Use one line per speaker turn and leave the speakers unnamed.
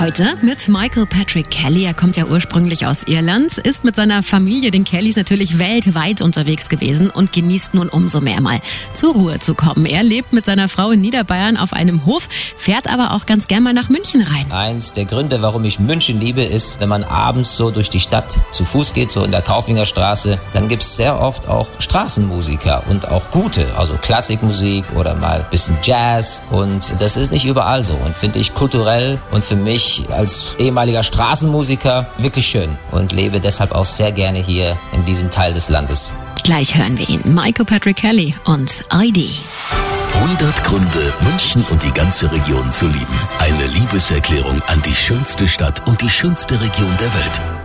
Heute mit Michael Patrick Kelly. Er kommt ja ursprünglich aus Irland, ist mit seiner Familie, den Kellys, natürlich weltweit unterwegs gewesen und genießt nun umso mehr mal zur Ruhe zu kommen. Er lebt mit seiner Frau in Niederbayern auf einem Hof, fährt aber auch ganz gern mal nach München rein.
Eins der Gründe, warum ich München liebe, ist, wenn man abends so durch die Stadt zu Fuß geht, so in der Kaufinger Straße, dann gibt's sehr oft auch Straßenmusiker und auch gute, also Klassikmusik oder mal ein bisschen Jazz und das ist nicht überall so und finde ich kulturell und für mich als ehemaliger Straßenmusiker wirklich schön und lebe deshalb auch sehr gerne hier in diesem Teil des Landes.
Gleich hören wir ihn, Michael Patrick Kelly und ID.
100 Gründe, München und die ganze Region zu lieben. Eine Liebeserklärung an die schönste Stadt und die schönste Region der Welt.